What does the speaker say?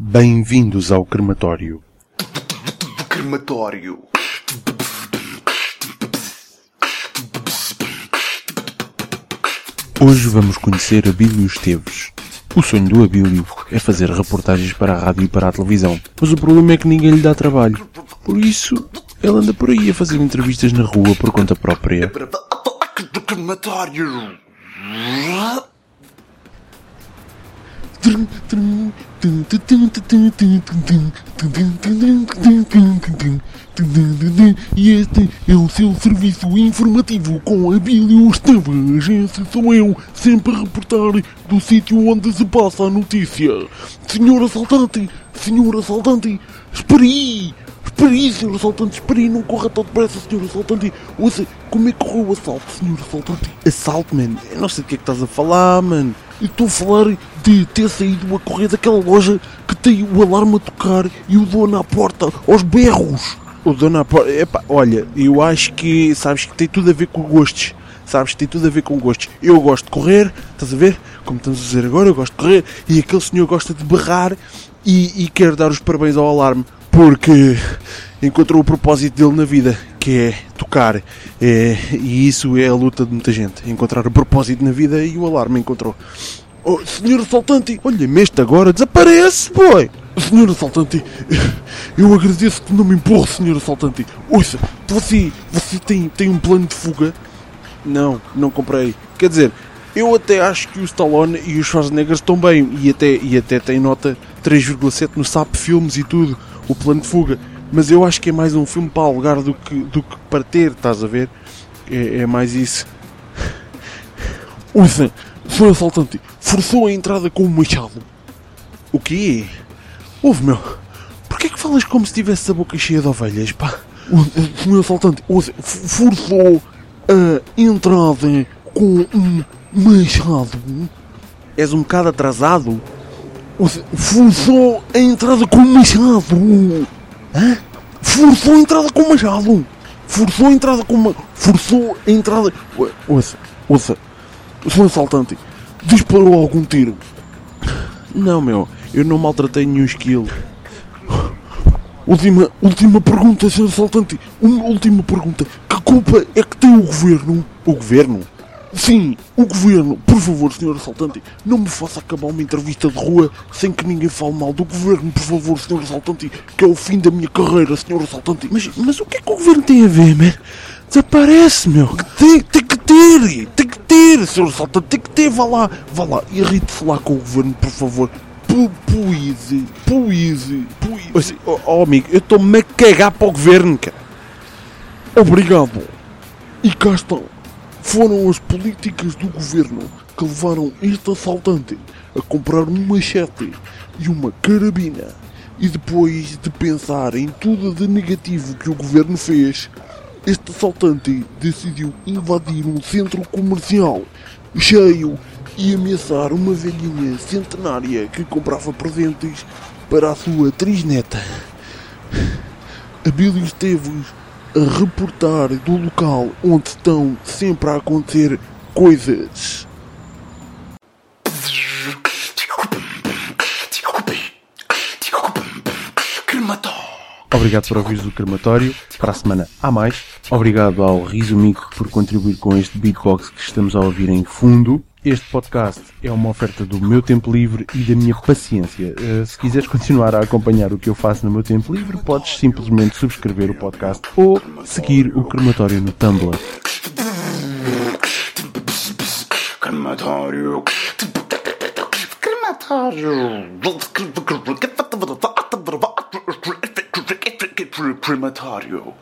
Bem-vindos ao crematório. Crematório. Hoje vamos conhecer Abílio Esteves. O sonho do Abílio é fazer reportagens para a rádio e para a televisão, mas o problema é que ninguém lhe dá trabalho. Por isso, ele anda por aí a fazer entrevistas na rua por conta própria. Crematório. E este é o seu serviço informativo com Abílio Esteves. Esse sou eu, sempre a reportar do sítio onde se passa a notícia. Senhor assaltante, senhor assaltante, espere aí! Espere aí, senhor assaltante, espere aí, não corra tão depressa, senhor assaltante. Ouça, como é que correu o assalto, senhor assaltante? Assalto, man. Eu não sei do que é que estás a falar, man. Eu estou a falar de ter saído a correr daquela loja que tem o alarme a tocar e o dono à porta, aos berros. O dono à porta... Epá, olha, eu acho que, sabes, que tem tudo a ver com gostos. Sabes, tem tudo a ver com gostos. Eu gosto de correr, estás a ver? Como estamos a dizer agora, eu gosto de correr. E aquele senhor gosta de berrar e, e quer dar os parabéns ao alarme. Porque encontrou o propósito dele na vida, que é tocar. É, e isso é a luta de muita gente. Encontrar o propósito na vida e o alarme encontrou. Oh, senhor assaltante, Olha-me este agora, desaparece, boy! senhor assaltante, eu agradeço que não me empurre, senhor assaltante. Ouça, você, você tem, tem um plano de fuga? Não, não comprei. Quer dizer, eu até acho que o Stallone e os Schwarzenegger estão bem e até, e até tem nota 3,7 no SAP Filmes e tudo, o plano de fuga. Mas eu acho que é mais um filme para alugar do que, do que para ter, estás a ver? É, é mais isso. Ouça, senhor assaltante, forçou a entrada com um machado. O quê? Ouve, meu, Porquê que falas como se tivesse a boca cheia de ovelhas, pá? o, o assaltante, f- forçou a entrada com um machado. És um bocado atrasado? Ouça, forçou a entrada com um machado. Hã? Forçou a entrada com um machado. Forçou a entrada com uma. Forçou a entrada. Ouça, ouça. O senhor assaltante disparou algum tiro. Não, meu, eu não maltratei nenhum esquilo. Última, última pergunta, senhor assaltante. Uma última pergunta. Que culpa é que tem o governo? O governo? Sim, o governo. Por favor, senhor assaltante, não me faça acabar uma entrevista de rua sem que ninguém fale mal do governo, por favor, senhor assaltante, que é o fim da minha carreira, senhor assaltante. Mas, mas o que é que o governo tem a ver, man? Desaparece, meu. Tem, tem que ter, tem que ter, senhor assaltante, tem que ter, vá lá, vá lá, irrite-se lá com o governo, por favor. Pu- Puise, puise, puise. Oh, oh, amigo, eu estou-me a cagar para o governo, cara. Obrigado. E cá estão. Foram as políticas do governo que levaram este assaltante a comprar um machete e uma carabina. E depois de pensar em tudo de negativo que o governo fez, este assaltante decidiu invadir um centro comercial cheio e ameaçar uma velhinha centenária que comprava presentes para a sua trisneta. Abílio Esteves a reportar do local onde estão sempre a acontecer coisas. Obrigado por ouvires o crematório. Para a semana há mais. Obrigado ao Rizumico por contribuir com este beatbox que estamos a ouvir em fundo. Este podcast é uma oferta do meu tempo livre e da minha paciência. Eh, se quiseres continuar a acompanhar o que eu faço no meu tempo livre, podes simplesmente subscrever o podcast ou seguir o crematório no Tumblr. Crematório. Crematório. Crematório.